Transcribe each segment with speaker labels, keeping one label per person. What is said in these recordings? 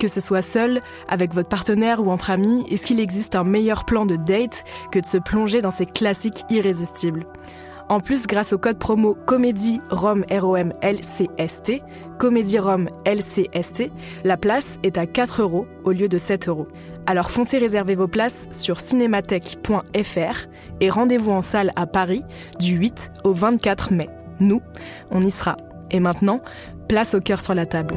Speaker 1: Que ce soit seul, avec votre partenaire ou entre amis, est-ce qu'il existe un meilleur plan de date que de se plonger dans ces classiques irrésistibles? En plus, grâce au code promo Comédie Rome ROM LCST, Comédie Rome LCST, la place est à 4 euros au lieu de 7 euros. Alors foncez réserver vos places sur cinémathèque.fr et rendez-vous en salle à Paris du 8 au 24 mai. Nous, on y sera. Et maintenant, place au cœur sur la table.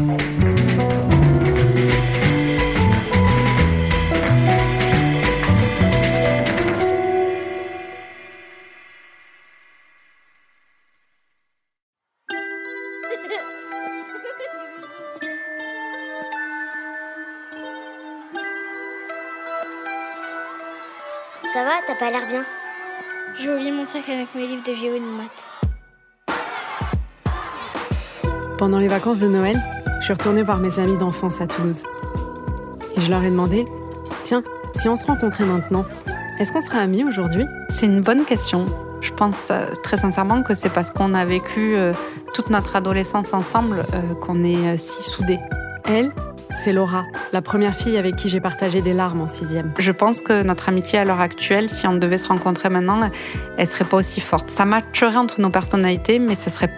Speaker 2: Pas l'air bien
Speaker 3: J'ai oublié mon sac avec mes livres de géo et de maths.
Speaker 1: Pendant les vacances de Noël, je suis retournée voir mes amis d'enfance à Toulouse. Et je leur ai demandé Tiens, si on se rencontrait maintenant, est-ce qu'on serait amis aujourd'hui?
Speaker 4: C'est une bonne question. Je pense euh, très sincèrement que c'est parce qu'on a vécu euh, toute notre adolescence ensemble euh, qu'on est si soudés.
Speaker 1: Elle, c'est Laura, la première fille avec qui j'ai partagé des larmes en sixième.
Speaker 4: Je pense que notre amitié à l'heure actuelle, si on devait se rencontrer maintenant, elle serait pas aussi forte. Ça matcherait entre nos personnalités, mais ce serait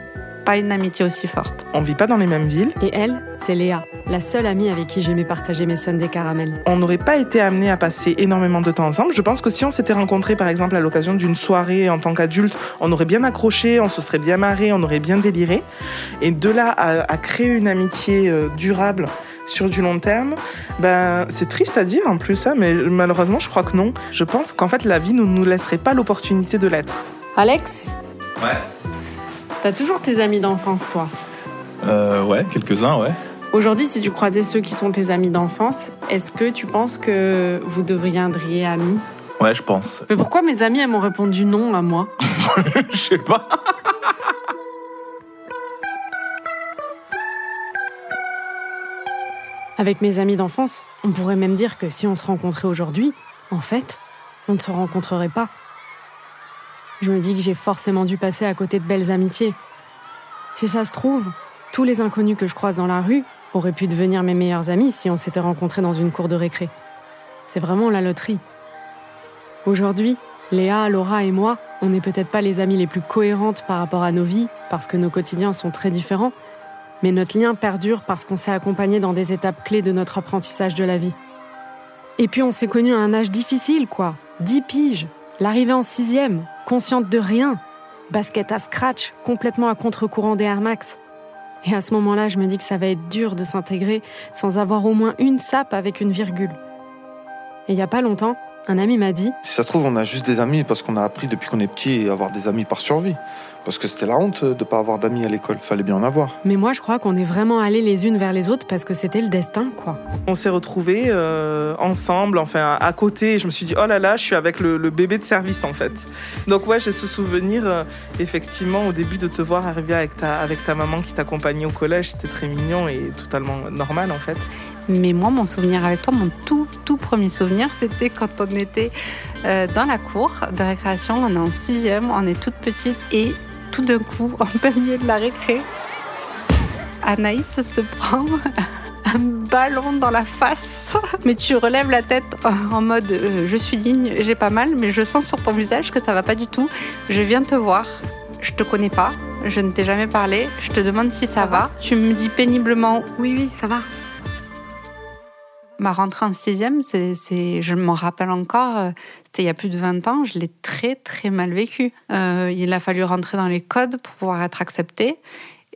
Speaker 4: pas une amitié aussi forte.
Speaker 5: On vit pas dans les mêmes villes.
Speaker 1: Et elle, c'est Léa, la seule amie avec qui j'aimais partager mes des caramels.
Speaker 5: On n'aurait pas été amenés à passer énormément de temps ensemble. Je pense que si on s'était rencontrés, par exemple, à l'occasion d'une soirée en tant qu'adulte, on aurait bien accroché, on se serait bien marré, on aurait bien déliré. Et de là à, créer une amitié euh, durable sur du long terme, ben, c'est triste à dire en plus ça, mais malheureusement je crois que non. Je pense qu'en fait la vie ne nous laisserait pas l'opportunité de l'être.
Speaker 1: Alex
Speaker 6: Ouais.
Speaker 1: T'as toujours tes amis d'enfance, toi?
Speaker 6: Euh, ouais, quelques-uns, ouais.
Speaker 1: Aujourd'hui, si tu croisais ceux qui sont tes amis d'enfance, est-ce que tu penses que vous deviendriez amis?
Speaker 6: Ouais, je pense.
Speaker 1: Mais pourquoi mes amis, elles m'ont répondu non à moi?
Speaker 6: Je sais pas.
Speaker 1: Avec mes amis d'enfance, on pourrait même dire que si on se rencontrait aujourd'hui, en fait, on ne se rencontrerait pas. Je me dis que j'ai forcément dû passer à côté de belles amitiés. Si ça se trouve, tous les inconnus que je croise dans la rue auraient pu devenir mes meilleurs amis si on s'était rencontrés dans une cour de récré. C'est vraiment la loterie. Aujourd'hui, Léa, Laura et moi, on n'est peut-être pas les amis les plus cohérentes par rapport à nos vies, parce que nos quotidiens sont très différents, mais notre lien perdure parce qu'on s'est accompagné dans des étapes clés de notre apprentissage de la vie. Et puis on s'est connus à un âge difficile, quoi. Dix piges, L'arrivée en sixième, consciente de rien, basket à scratch, complètement à contre-courant des Air Max. Et à ce moment-là, je me dis que ça va être dur de s'intégrer sans avoir au moins une sape avec une virgule. Et il n'y a pas longtemps, un ami m'a dit
Speaker 2: Si ça se trouve, on a juste des amis parce qu'on a appris depuis qu'on est petit à avoir des amis par survie. Parce que c'était la honte de pas avoir d'amis à l'école. Fallait bien en avoir.
Speaker 1: Mais moi, je crois qu'on est vraiment allés les unes vers les autres parce que c'était le destin, quoi.
Speaker 5: On s'est retrouvés euh, ensemble, enfin à côté. Et je me suis dit, oh là là, je suis avec le, le bébé de service en fait. Donc ouais, j'ai ce souvenir, euh, effectivement, au début de te voir arriver avec ta, avec ta maman qui t'accompagnait au collège. C'était très mignon et totalement normal en fait.
Speaker 4: Mais moi, mon souvenir avec toi, mon tout, tout premier souvenir, c'était quand on était euh, dans la cour de récréation, on est en sixième, on est toute petite et tout d'un coup, en plein milieu de la récré, Anaïs se prend un ballon dans la face. Mais tu relèves la tête en mode euh, je suis digne, j'ai pas mal, mais je sens sur ton visage que ça va pas du tout. Je viens te voir, je te connais pas, je ne t'ai jamais parlé, je te demande si ça, va. Tu me dis péniblement
Speaker 1: Oui, oui, ça va.
Speaker 4: Ma rentrée en sixième, je m'en rappelle encore, euh, c'était il y a plus de 20 ans, je l'ai très très mal vécu. Euh, il a fallu rentrer dans les codes pour pouvoir être accepté.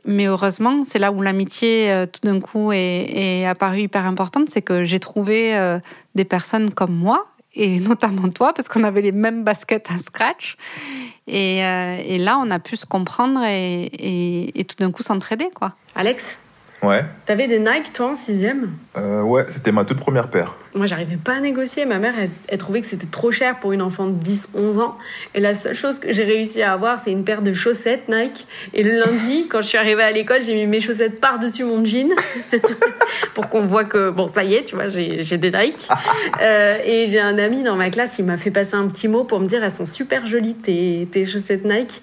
Speaker 4: Mais heureusement, c'est là où l'amitié euh, tout d'un coup est, apparue hyper importante, c'est que j'ai trouvé des personnes comme moi, et notamment toi, parce qu'on avait les mêmes baskets à scratch. Et, là, on a pu se comprendre et, et, et tout d'un coup s'entraider, quoi.
Speaker 7: Alex,
Speaker 6: Ouais,
Speaker 7: t'avais des Nike toi en sixième?
Speaker 6: Euh, ouais, c'était ma toute première paire.
Speaker 7: Moi j'arrivais pas à négocier. Ma mère elle, elle trouvait que c'était trop cher pour une enfant de 10-11 ans. Et la seule chose que j'ai réussi à avoir c'est une paire de chaussettes Nike. Et le lundi quand je suis arrivée à l'école j'ai mis mes chaussettes par-dessus mon jean pour qu'on voit que bon ça y est tu vois j'ai des Nike. Euh, et j'ai un ami dans ma classe il m'a fait passer un petit mot pour me dire elles sont super jolies tes, tes chaussettes Nike.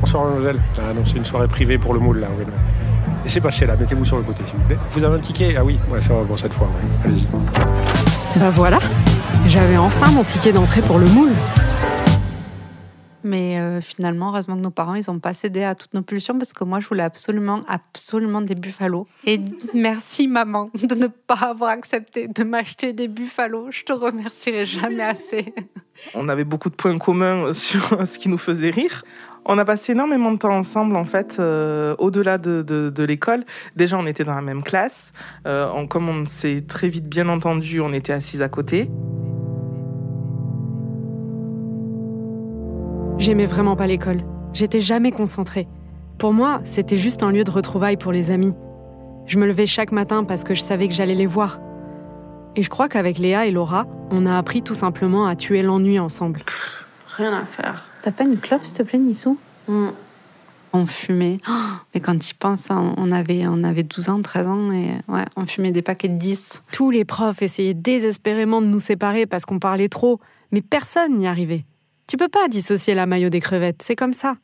Speaker 8: Bonsoir mademoiselle. Ah non, c'est une soirée privée pour le moule là. Oui, non. Laissez passer là, mettez-vous sur le côté s'il vous plaît. Vous avez un ticket? Ah oui, ouais, ça va, bon cette fois, ouais. allez-y.
Speaker 1: Bah voilà, j'avais enfin mon ticket d'entrée pour le moule.
Speaker 4: Mais euh, finalement, heureusement que nos parents, ils n'ont pas cédé à toutes nos pulsions parce que moi, je voulais absolument, absolument des buffalos. Et merci, maman, de ne pas avoir accepté de m'acheter des buffalos. Je te remercierai jamais assez.
Speaker 5: On avait beaucoup de points communs sur ce qui nous faisait rire. On a passé énormément de temps ensemble, en fait, euh, au-delà de, de, de l'école. Déjà, on était dans la même classe. Euh, on- comme on s'est très vite bien entendu, on était assis à côté.
Speaker 1: J'aimais vraiment pas l'école. J'étais jamais concentrée. Pour moi, c'était juste un lieu de retrouvailles pour les amis. Je me levais chaque matin parce que je savais que j'allais les voir. Et je crois qu'avec Léa et Laura, on a appris tout simplement à tuer l'ennui ensemble.
Speaker 7: Rien à faire.
Speaker 4: T'as pas une clope, s'il te plaît, Nissou
Speaker 7: Mm.
Speaker 4: On fumait. Oh, mais quand tu penses, hein, on avait, on avait 12 ans, 13 ans, et ouais, on fumait des paquets de 10.
Speaker 1: Tous les profs essayaient désespérément de nous séparer parce qu'on parlait trop, mais personne n'y arrivait. Tu peux pas dissocier la maillot des crevettes, c'est comme ça.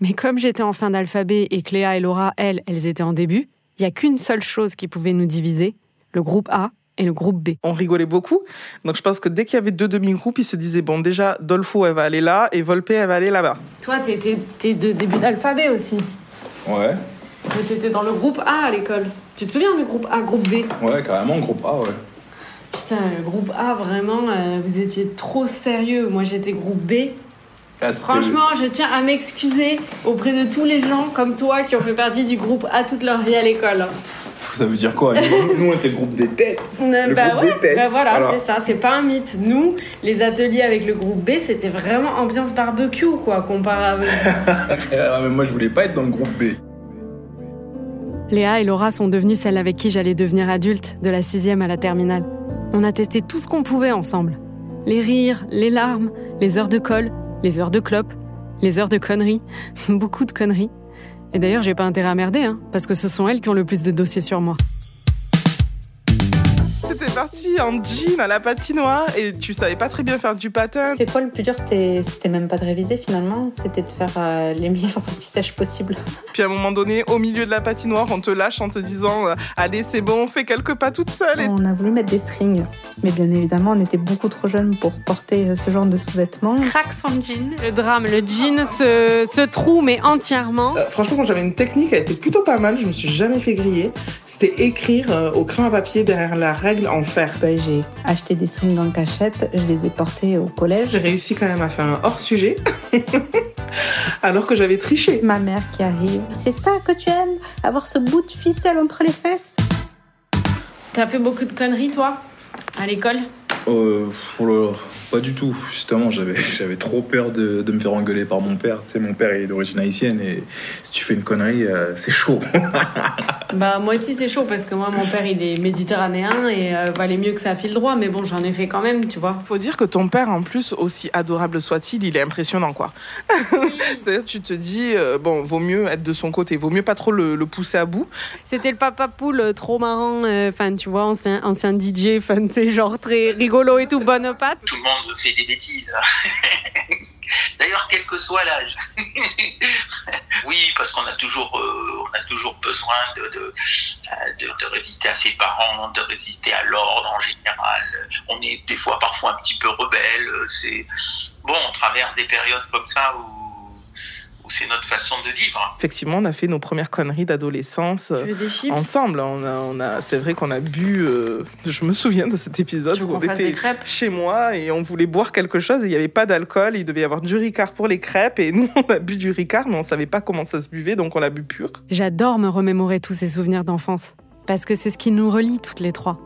Speaker 1: Mais comme j'étais en fin d'alphabet et que Léa et Laura, elles, elles étaient en début, il y a qu'une seule chose qui pouvait nous diviser, le groupe A et le groupe B.
Speaker 5: On rigolait beaucoup. Donc, je pense que dès qu'il y avait deux demi-groupes, ils se disaient, bon, déjà, Dolfo, elle va aller là, et Volpe, elle va aller là-bas.
Speaker 7: Toi t'étais t'es de début d'alphabet aussi.
Speaker 6: Ouais,
Speaker 7: Mais T'étais dans le groupe A à l'école. Tu te souviens du groupe A, groupe B?
Speaker 6: Ouais, carrément, groupe A, ouais.
Speaker 7: Putain, le groupe A, vraiment, euh, vous étiez trop sérieux. Moi, j'étais groupe B.
Speaker 6: Ah,
Speaker 7: Franchement, je tiens à m'excuser auprès de tous les gens comme toi qui ont fait partie du groupe A toute leur vie à l'école.
Speaker 6: Pff, Ça veut dire quoi Nous, nous, on était le groupe des têtes.
Speaker 7: Euh,
Speaker 6: Le
Speaker 7: bah
Speaker 6: groupe
Speaker 7: ouais,
Speaker 6: des têtes.
Speaker 7: bah voilà,
Speaker 6: Voilà.
Speaker 7: c'est ça, c'est pas un mythe. Nous, les ateliers avec le groupe B, c'était vraiment ambiance barbecue, quoi, comparé avec.
Speaker 6: Ah, mais moi, je voulais pas être dans le groupe B.
Speaker 1: Léa et Laura sont devenues celles avec qui j'allais devenir adulte, de la sixième à la terminale. On a testé tout ce qu'on pouvait ensemble. Les rires, les larmes, les heures de colle, les heures de clope, les heures de conneries, beaucoup de conneries. Et d'ailleurs, j'ai pas intérêt à merder, hein, parce que ce sont elles qui ont le plus de dossiers sur moi.
Speaker 5: C'était parti en jean à la patinoire, et tu savais pas très bien faire du patin.
Speaker 4: C'est quoi le plus dur? C'était c'était même pas de réviser finalement, c'était de faire euh, les meilleurs anti-sèches possibles.
Speaker 5: Puis à un moment donné, au milieu de la patinoire, on te lâche en te disant, euh, allez, c'est bon, fais quelques pas toute seule. Et
Speaker 9: On a voulu mettre des strings, mais bien évidemment, on était beaucoup trop jeunes pour porter euh, ce genre de sous-vêtements.
Speaker 4: Craque son jean.
Speaker 7: Le drame, le jean se, se troue, mais entièrement.
Speaker 5: Euh, franchement, quand j'avais une technique, elle était plutôt pas mal. Je me suis jamais fait griller. C'était écrire euh, au crayon à papier derrière la règle en
Speaker 9: Ben, j'ai acheté des strings en cachette, je les ai portés au collège.
Speaker 5: J'ai réussi quand même à faire un hors sujet, alors que j'avais triché.
Speaker 9: Ma mère qui arrive. C'est ça que tu aimes Avoir ce bout de ficelle entre les fesses
Speaker 7: T'as fait beaucoup de conneries, toi, à l'école?
Speaker 6: Euh, oh là là, pas du tout. Justement, j'avais, j'avais trop peur de, de me faire engueuler par mon père. Tu sais, mon père est d'origine haïtienne et si tu fais une connerie, euh, c'est chaud.
Speaker 7: Bah moi aussi c'est chaud parce que moi mon père il est méditerranéen et euh, valait mieux que ça file droit mais bon j'en ai fait quand même tu vois.
Speaker 5: Faut dire que ton père, en plus, aussi adorable soit-il, il est impressionnant, quoi. C'est-à-dire, tu te dis, euh, bon, vaut mieux être de son côté, vaut mieux pas trop le, le pousser à bout.
Speaker 7: C'était le papa poule trop marrant, euh, enfin tu vois ancien, ancien DJ, fan c'est genre très rigolo et tout, bonne patte.
Speaker 10: Tout le monde fait des bêtises. D'ailleurs, quel que soit l'âge. oui, parce qu'on a toujours, euh, besoin de, euh, résister à ses parents, de résister à l'ordre en général. On est des fois, parfois un petit peu rebelle. C'est bon, on traverse des périodes comme ça où c'est notre façon de vivre.
Speaker 5: Effectivement, on a fait nos premières conneries d'adolescence euh, ensemble. On a, on a, c'est vrai qu'on a bu. euh, je me souviens de cet épisode où on était
Speaker 7: crêpes?
Speaker 5: chez moi et on voulait boire quelque chose et il n'y avait pas d'alcool. Il devait y avoir du Ricard pour les crêpes et nous on a bu du Ricard, mais on savait pas comment ça se buvait, donc on l'a bu pur.
Speaker 1: J'adore me remémorer tous ces souvenirs d'enfance, parce que c'est ce qui nous relie toutes les trois.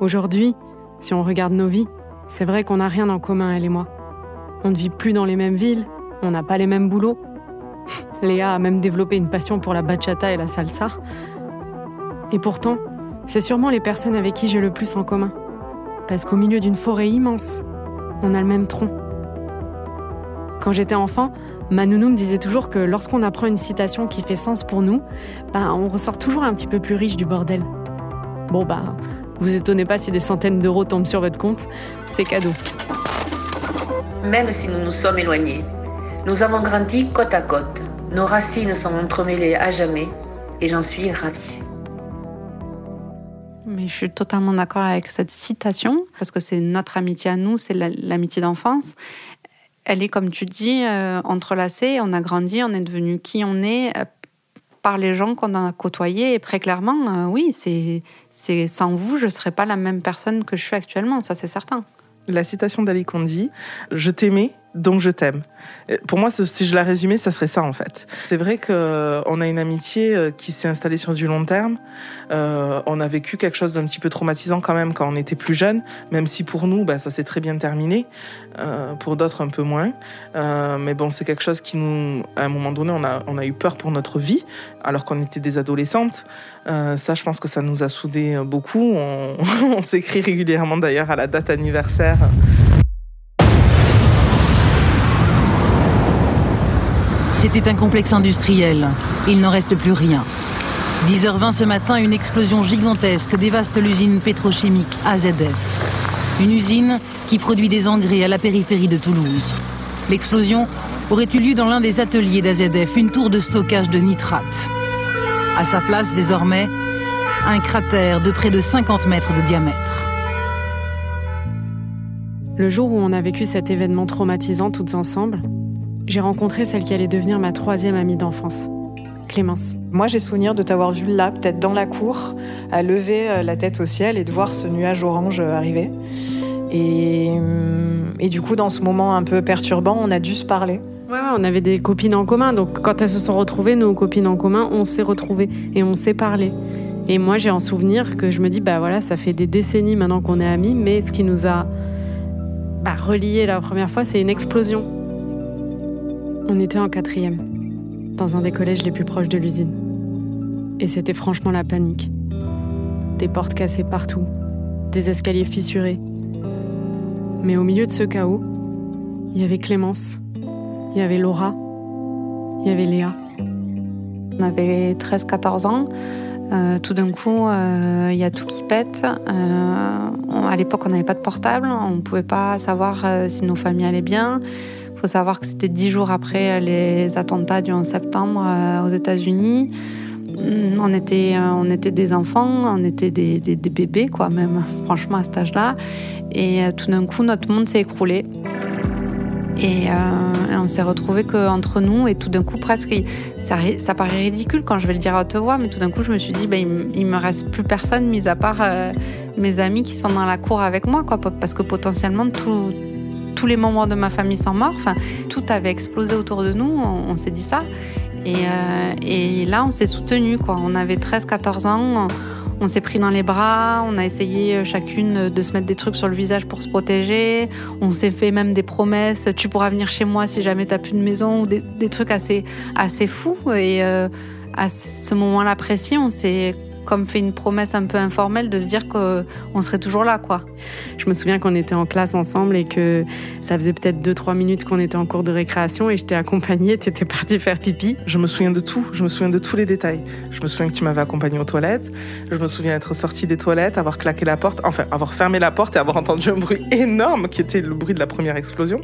Speaker 1: Aujourd'hui, si on regarde nos vies, c'est vrai qu'on n'a rien en commun, elle et moi. On ne vit plus dans les mêmes villes, on n'a pas les mêmes boulots. Léa a même développé une passion pour la bachata et la salsa. Et pourtant, c'est sûrement les personnes avec qui j'ai le plus en commun. Parce qu'au milieu d'une forêt immense, on a le même tronc. Quand j'étais enfant, ma nounou me disait toujours que lorsqu'on apprend une citation qui fait sens pour nous, ben, on ressort toujours un petit peu plus riche du bordel. Bon, bah, vous étonnez pas si des centaines d'euros tombent sur votre compte, c'est cadeau.
Speaker 11: Même si nous nous sommes éloignés, nous avons grandi côte à côte. Nos racines sont entremêlées à jamais et j'en suis ravie.
Speaker 4: Mais je suis totalement d'accord avec cette citation, parce que c'est notre amitié à nous, c'est la- l'amitié d'enfance. Elle est, comme tu dis, euh, entrelacée. On a grandi, on est devenu qui on est euh, par les gens qu'on a côtoyés. Et très clairement, euh, oui, c'est c'est sans vous, je ne serais pas la même personne que je suis actuellement, ça c'est certain.
Speaker 5: La citation d'Ali Kondi, je t'aimais, donc je t'aime. Euh, Pour moi, si je la résumais, ça serait ça en fait. C'est vrai qu'on a une amitié euh, qui s'est installée sur du long terme. Euh, on a vécu quelque chose d'un petit peu traumatisant quand même quand on était plus jeune, même si pour nous, bah, ça s'est très bien terminé. Euh, pour d'autres, un peu moins. Euh, mais bon, c'est quelque chose qui nous, à un moment donné, on a, eu peur pour notre vie, alors qu'on était des adolescentes. Euh, ça, je pense que ça nous a soudés euh, beaucoup. On s'écrit régulièrement d'ailleurs à la date anniversaire.
Speaker 12: C'était un complexe industriel. Il n'en reste plus rien. 10h20 ce matin, une explosion gigantesque dévaste l'usine pétrochimique AZF. Une usine qui produit des engrais à la périphérie de Toulouse. L'explosion aurait eu lieu dans l'un des ateliers d'AZF, une tour de stockage de nitrate. À sa place, désormais, un cratère de près de 50 mètres de diamètre.
Speaker 1: Le jour où on a vécu cet événement traumatisant toutes ensemble, j'ai rencontré celle qui allait devenir ma troisième amie d'enfance, Clémence.
Speaker 9: Moi, j'ai souvenir de t'avoir vu là, peut-être dans la cour, à lever euh, la tête au ciel et de voir ce nuage orange euh, arriver. Et, hum, et du coup, dans ce moment un peu perturbant, on a dû se parler.
Speaker 7: Ouais, ouais, on avait des copines en commun, donc quand elles se sont retrouvées, nos copines en commun, on s'est retrouvées et on s'est parlé. Et moi, j'ai en souvenir que je me dis, bah voilà, ça fait des décennies maintenant qu'on est amis, mais ce qui nous a bah, reliés la première fois, c'est une explosion.
Speaker 1: On était en quatrième, dans un des collèges les plus proches de l'usine. Et c'était franchement la panique. Des portes cassées partout, des escaliers fissurés. Mais au milieu de ce chaos, il y avait Clémence, il y avait Laura, il y avait Léa.
Speaker 4: On avait 13-14 ans. Euh, tout d'un coup, euh, il y a tout qui pète. Euh, à l'époque, on n'avait pas de portable. On ne pouvait pas savoir si nos familles allaient bien. Faut savoir que c'était dix jours après les attentats du 11 septembre euh, aux États-Unis. Hum, On était, euh, on était des enfants, on était des, des- bébés, quoi, même, franchement, à cet âge-là. Et euh, tout d'un coup, notre monde s'est écroulé. Et, euh, on s'est retrouvés qu'entre nous, et tout d'un coup, presque, ça, paraît ridicule quand je vais le dire à haute voix, mais tout d'un coup, je me suis dit, ben, il, il me reste plus personne, mis à part euh, mes amis qui sont dans la cour avec moi, quoi, parce que potentiellement, tout- tous les membres de ma famille sont morts. Tout avait explosé autour de nous, on, s'est dit ça. Et, euh, et là, on s'est soutenus, quoi. On avait 13-14 ans, on, s'est pris dans les bras, on a essayé euh, chacune de se mettre des trucs sur le visage pour se protéger. On s'est fait même des promesses. Tu pourras venir chez moi si jamais t'as plus de maison ou des, trucs assez, assez fous. Et euh, à ce moment-là précis, on s'est comme fait une promesse un peu informelle de se dire qu'on serait toujours là, quoi.
Speaker 7: Je me souviens qu'on était en classe ensemble et que ça faisait peut-être 2-3 minutes qu'on était en cours de récréation et je t'ai accompagnée, tu étais partie faire pipi.
Speaker 5: Je me souviens de tout, je me souviens de tous les détails. Je me souviens que tu m'avais accompagnée aux toilettes, je me souviens être sortie des toilettes, avoir claqué la porte, enfin avoir fermé la porte et avoir entendu un bruit énorme qui était le bruit de la première explosion.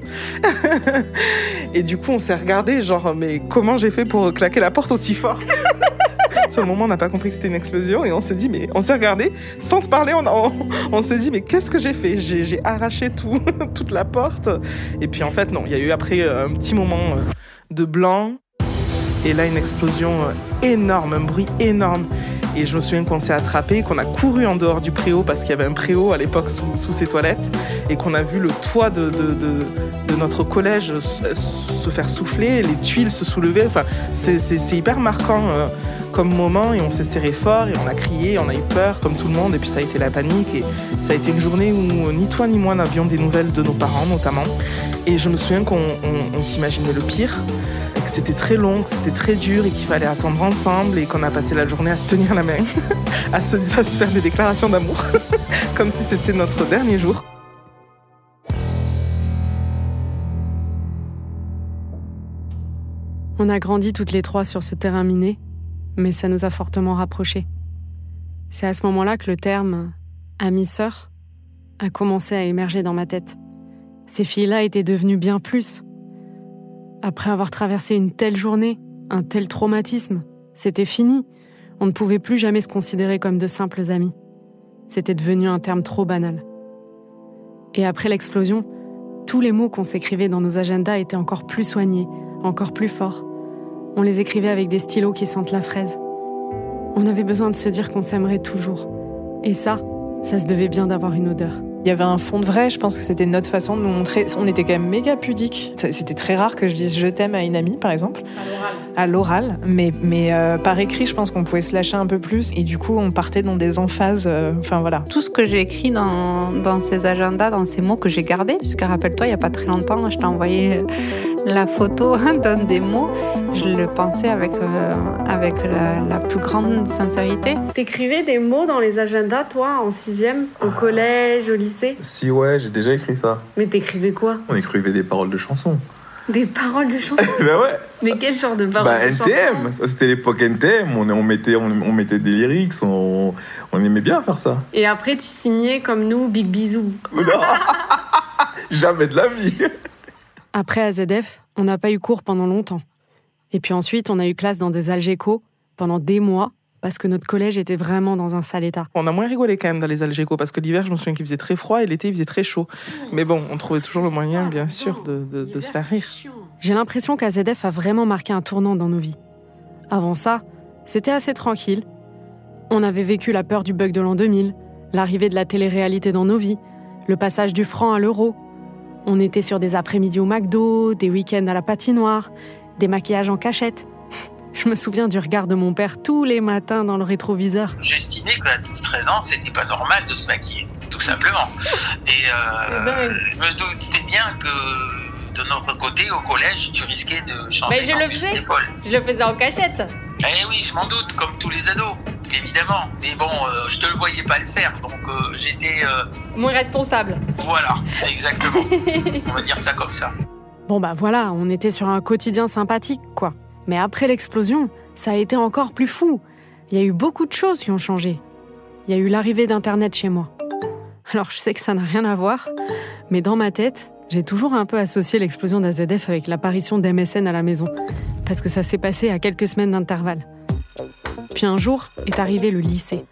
Speaker 5: et du coup, on s'est regardé, genre, mais comment j'ai fait pour claquer la porte aussi fort? Sur le moment, on n'a pas compris que c'était une explosion et on s'est dit, mais on s'est regardé sans se parler. On, s'est dit, mais qu'est-ce que j'ai fait? J'ai arraché tout, toute la porte. Et puis en fait, non, il y a eu après euh, un petit moment euh, de blanc et là une explosion euh, énorme, un bruit énorme. Et je me souviens qu'on s'est attrapé, qu'on a couru en dehors du préau parce qu'il y avait un préau à l'époque sous, sous, ces toilettes et qu'on a vu le toit de, notre collège se faire souffler, les tuiles se soulever. Enfin, c'est hyper marquant comme moment et on s'est serré fort et on a crié, on a eu peur comme tout le monde et puis ça a été la panique et ça a été une journée où ni toi ni moi n'avions des nouvelles de nos parents notamment et je me souviens qu'on s'imaginait le pire, que c'était très long, que c'était très dur et qu'il fallait attendre ensemble et qu'on a passé la journée à se tenir la main, à, se, à se faire des déclarations d'amour comme si c'était notre dernier jour.
Speaker 1: On a grandi toutes les trois sur ce terrain miné mais ça nous a fortement rapprochés. C'est à ce moment-là que le terme ami-sœur a commencé à émerger dans ma tête. Ces filles-là étaient devenues bien plus. Après avoir traversé une telle journée, un tel traumatisme, c'était fini. On ne pouvait plus jamais se considérer comme de simples amis. C'était devenu un terme trop banal. Et après l'explosion, tous les mots qu'on s'écrivait dans nos agendas étaient encore plus soignés, encore plus forts. On les écrivait avec des stylos qui sentent la fraise. On avait besoin de se dire qu'on s'aimerait toujours. Et ça, ça se devait bien d'avoir une odeur.
Speaker 9: Il y avait un fond de vrai, je pense que c'était notre façon de nous montrer. On était quand même méga pudique. C'était très rare que je dise je t'aime à une amie, par exemple. À l'oral. Mais, mais euh, par écrit, je pense qu'on pouvait se lâcher un peu plus. Et du coup, on partait dans des emphases. Euh, enfin voilà.
Speaker 4: Tout ce que j'ai écrit dans, dans ces agendas, dans ces mots que j'ai gardés, puisque rappelle-toi, il n'y a pas très longtemps, je t'ai envoyé la photo d'un des mots, je le pensais avec, euh, avec la, la, plus grande sincérité.
Speaker 7: T'écrivais des mots dans les agendas, toi, en sixième, au collège, au lycée?
Speaker 6: Si, ouais, j'ai déjà écrit ça.
Speaker 7: Mais t'écrivais quoi?
Speaker 6: On écrivait des paroles de chansons.
Speaker 7: Des paroles de chansons?
Speaker 6: Ben ouais.
Speaker 7: Mais quel genre de paroles
Speaker 6: bah,
Speaker 7: de
Speaker 6: NTM C'était l'époque NTM, on, on, mettait, on, on, mettait des lyrics, on, on aimait bien faire ça.
Speaker 7: Et après, tu signais comme nous, Big Bisou.
Speaker 6: Non. Jamais de la vie
Speaker 1: après AZF, on n'a pas eu cours pendant longtemps. Et puis ensuite, on a eu classe dans des algécos pendant des mois parce que notre collège était vraiment dans un sale état.
Speaker 5: On a moins rigolé quand même dans les algécos parce que l'hiver, je me souviens qu'il faisait très froid et l'été, il faisait très chaud. Mais bon, on trouvait toujours le moyen, bien sûr, de, de, de se faire rire.
Speaker 1: J'ai l'impression qu'AZF a vraiment marqué un tournant dans nos vies. Avant ça, c'était assez tranquille. On avait vécu la peur du bug de l'an 2000, l'arrivée de la télé-réalité dans nos vies, le passage du franc à l'euro, on était sur des après-midi au McDo, des week-ends à la patinoire, des maquillages en cachette. Je me souviens du regard de mon père tous les matins dans le rétroviseur.
Speaker 10: J'estimais qu'à 12-13 ans, c'était pas normal de se maquiller, tout simplement. Et euh, je me doutais bien que de notre côté, au collège, tu risquais de changer
Speaker 7: Mais je le faisais. Je le faisais en cachette.
Speaker 10: Eh oui, je m'en doute, comme tous les ados, évidemment. Mais bon, euh, je te le voyais pas le faire, donc euh, j'étais. Euh...
Speaker 7: Moins responsable.
Speaker 10: Voilà, exactement. On va dire ça comme ça.
Speaker 1: Bon bah voilà, on était sur un quotidien sympathique, quoi. Mais après l'explosion, ça a été encore plus fou. Il y a eu beaucoup de choses qui ont changé. Il y a eu l'arrivée d'Internet chez moi. Alors je sais que ça n'a rien à voir, mais dans ma tête, j'ai toujours un peu associé l'explosion d'AZF avec l'apparition d'MSN à la maison, parce que ça s'est passé à quelques semaines d'intervalle. Puis un jour est arrivé le lycée.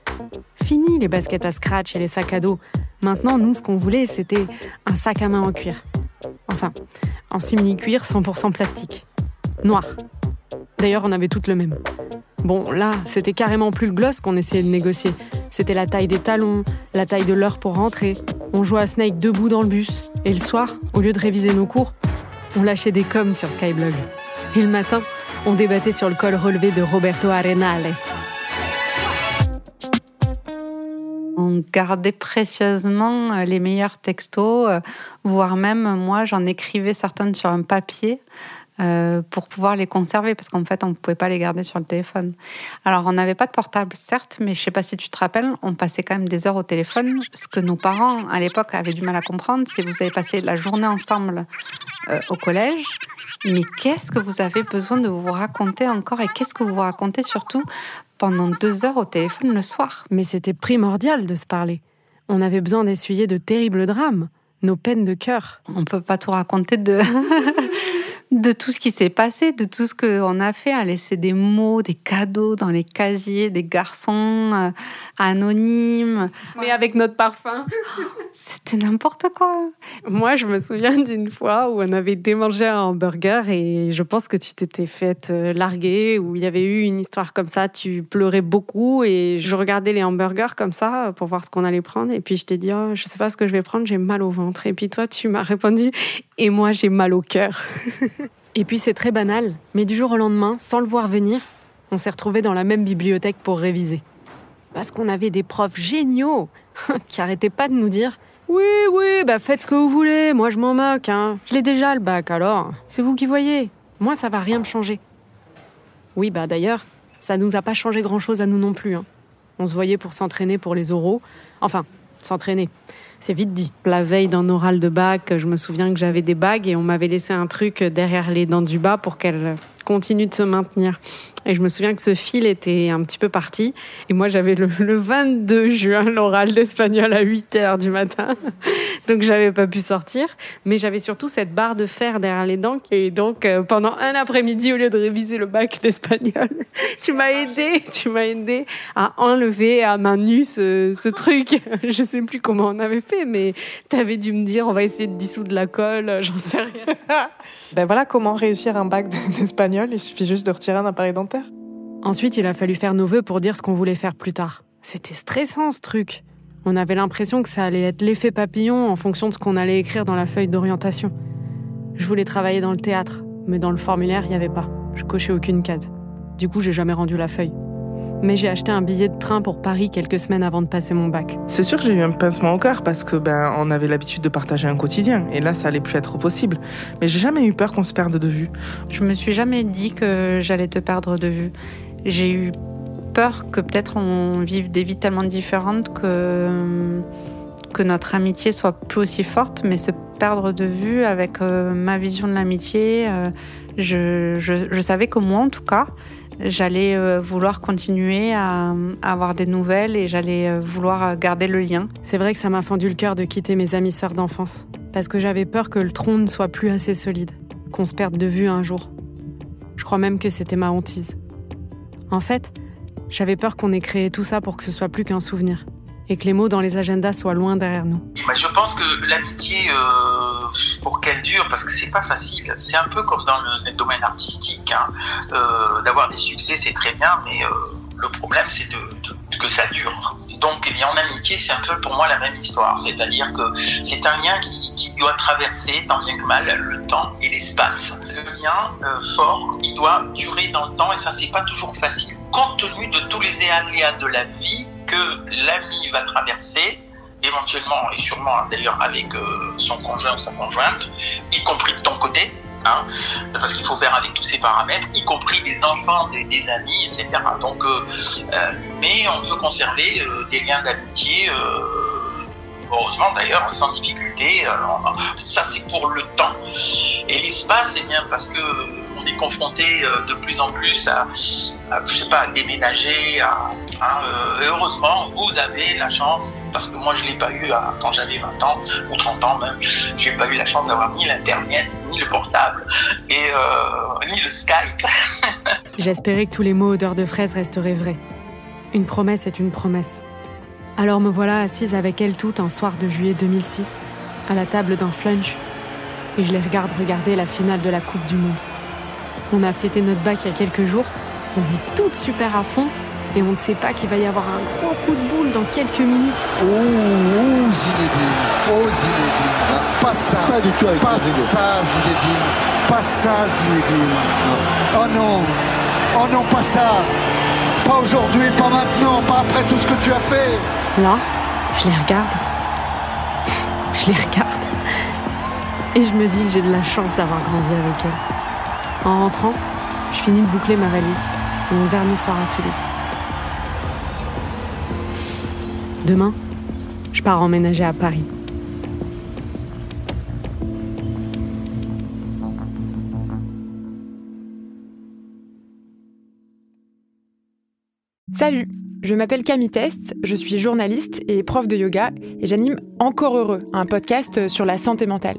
Speaker 1: Fini les baskets à scratch et les sacs à dos. Maintenant, nous, ce qu'on voulait, c'était un sac à main en cuir. Enfin, en simili-cuir 100% plastique. Noir. D'ailleurs, on avait toutes le même. Bon, là, c'était carrément plus le gloss qu'on essayait de négocier. C'était la taille des talons, la taille de l'heure pour rentrer. On jouait à Snake debout dans le bus. Et le soir, au lieu de réviser nos cours, on lâchait des coms sur Skyblog. Et le matin, on débattait sur le col relevé de Roberto Arenales.
Speaker 4: on gardait précieusement euh, les meilleurs textos, euh, voire même moi j'en écrivais certaines sur un papier euh, pour pouvoir les conserver, parce qu'en fait, on ne pouvait pas les garder sur le téléphone. Alors, on n'avait pas de portable, certes, mais je ne sais pas si tu te rappelles, on passait quand même des heures au téléphone. Ce que nos parents, à l'époque, avaient du mal à comprendre, c'est que vous avez passé la journée ensemble euh, au collège, mais qu'est-ce que vous avez besoin de vous raconter encore et qu'est-ce que vous vous racontez surtout pendant deux heures au téléphone le soir?
Speaker 1: Mais c'était primordial de se parler. On avait besoin d'essuyer de terribles drames, nos peines de cœur.
Speaker 4: On ne peut pas tout raconter de... de tout ce qui s'est passé, de tout ce qu'on a fait, à laisser des mots, des cadeaux dans les casiers des garçons euh, anonymes.
Speaker 7: Mais avec notre parfum.
Speaker 4: C'était n'importe quoi.
Speaker 7: Moi, je me souviens d'une fois où on avait démangé un hamburger et je pense que tu t'étais faite euh, larguer, où il y avait eu une histoire comme ça, tu pleurais beaucoup et je regardais les hamburgers comme ça pour voir ce qu'on allait prendre et puis je t'ai dit, oh, je sais pas ce que je vais prendre, j'ai mal au ventre. Et puis toi, tu m'as répondu, et moi, j'ai mal au cœur.
Speaker 1: Et puis c'est très banal, mais du jour au lendemain, sans le voir venir, on s'est retrouvés dans la même bibliothèque pour réviser. Parce qu'on avait des profs géniaux qui arrêtaient pas de nous dire Oui, oui, bah faites ce que vous voulez, moi je m'en moque, hein. Je l'ai déjà le bac alors, c'est vous qui voyez. Moi ça va rien me changer. Oui, bah d'ailleurs, ça nous a pas changé grand chose à nous non plus. Hein. On se voyait pour s'entraîner pour les oraux. Enfin, s'entraîner. C'est vite dit. La veille d'un oral de bac, je me souviens que j'avais des bagues et on m'avait laissé un truc derrière les dents du bas pour qu'elles continuent de se maintenir. Et je me souviens que ce fil était un petit peu parti. Et moi, j'avais le, 22 juin l'oral d'espagnol à 8 heures du matin. donc, j'avais pas pu sortir. Mais j'avais surtout cette barre de fer derrière les dents. Et donc, euh, pendant un après-midi, au lieu de réviser le bac d'espagnol, tu m'as aidé, tu m'as aidé à enlever à main nue ce, ce truc. je sais plus comment on avait fait, mais tu avais dû me dire, on va essayer de dissoudre la colle, j'en sais rien.
Speaker 9: ben voilà comment réussir un bac d'espagnol. Il suffit juste de retirer un appareil dentaire.
Speaker 1: Ensuite, il a fallu faire nos vœux pour dire ce qu'on voulait faire plus tard. C'était stressant ce truc. On avait l'impression que ça allait être l'effet papillon en fonction de ce qu'on allait écrire dans la feuille d'orientation. Je voulais travailler dans le théâtre, mais dans le formulaire, il n'y avait pas. Je cochais aucune case. Du coup, j'ai jamais rendu la feuille. Mais j'ai acheté un billet de train pour Paris quelques semaines avant de passer mon bac.
Speaker 5: C'est sûr que j'ai eu un pincement au cœur parce que ben on avait l'habitude de partager un quotidien et là ça allait plus être possible. Mais j'ai jamais eu peur qu'on se perde de vue.
Speaker 4: Je me suis jamais dit que j'allais te perdre de vue. J'ai eu peur que peut-être on vive des vies tellement différentes que, notre amitié soit plus aussi forte, mais se perdre de vue avec euh, ma vision de l'amitié, euh, je, je, savais que moi en tout cas, j'allais euh, vouloir continuer à, avoir des nouvelles et j'allais vouloir garder le lien.
Speaker 1: C'est vrai que ça m'a fendu le cœur de quitter mes amis sœurs d'enfance, parce que j'avais peur que le tronc ne soit plus assez solide, qu'on se perde de vue un jour. Je crois même que c'était ma hantise. En fait, j'avais peur qu'on ait créé tout ça pour que ce soit plus qu'un souvenir et que les mots dans les agendas soient loin derrière nous.
Speaker 10: je pense que l'amitié, euh, pour qu'elle dure, parce que c'est pas facile, c'est un peu comme dans le, domaine artistique, hein. euh, d'avoir des succès, c'est très bien, mais euh, le problème, c'est de, que ça dure. Donc, eh en amitié, c'est un peu pour moi la même histoire. C'est-à-dire que c'est un lien qui, doit traverser, tant bien que mal, le temps et l'espace. Le lien euh, fort, il doit durer dans le temps et ça, c'est pas toujours facile. Compte tenu de tous les aléas de la vie que l'ami va traverser, éventuellement et sûrement d'ailleurs avec euh, son conjoint ou sa conjointe, y compris de ton côté, Hein, parce qu'il faut faire avec tous ces paramètres, y compris les enfants des, amis, etc. Donc, euh, euh, mais on peut conserver euh, des liens d'amitié, heureusement d'ailleurs, sans difficulté. ça, c'est pour le temps. Et l'espace, c'est bien parce que on est confronté de plus en plus à, je sais pas, déménager. Hein, heureusement, vous avez la chance, parce que moi je l'ai pas eu quand j'avais 20 ans ou 30 ans même, j'ai pas eu la chance d'avoir ni l'internet ni le portable et euh, ni le Skype.
Speaker 1: J'espérais que tous les mots odeur de fraise resteraient vrais. Une promesse est une promesse. Alors me voilà assise avec elle toute un soir de juillet 2006, à la table d'un flunch, et je les regarde regarder la finale de la Coupe du Monde. On a fêté notre bac il y a quelques jours, on est toutes super à fond, et on ne sait pas qu'il va y avoir un gros coup de boule dans quelques minutes.
Speaker 13: Oh, oh Zinedine, oh Zinedine, pas ça, pas, du tout pas ça Zinedine, pas ça Zinedine. Oh non, oh non, pas ça, pas aujourd'hui, pas maintenant, pas après tout ce que tu as fait.
Speaker 1: Là,
Speaker 14: Je les regarde. Je les regarde. Et je me dis que j'ai de la chance d'avoir grandi avec elles. En rentrant, je finis de boucler ma valise. C'est mon dernier soir à Toulouse. Demain, je pars emménager à Paris. Salut, je m'appelle Camille Test, je suis journaliste et prof de yoga et j'anime Encore Heureux, un podcast sur la santé mentale.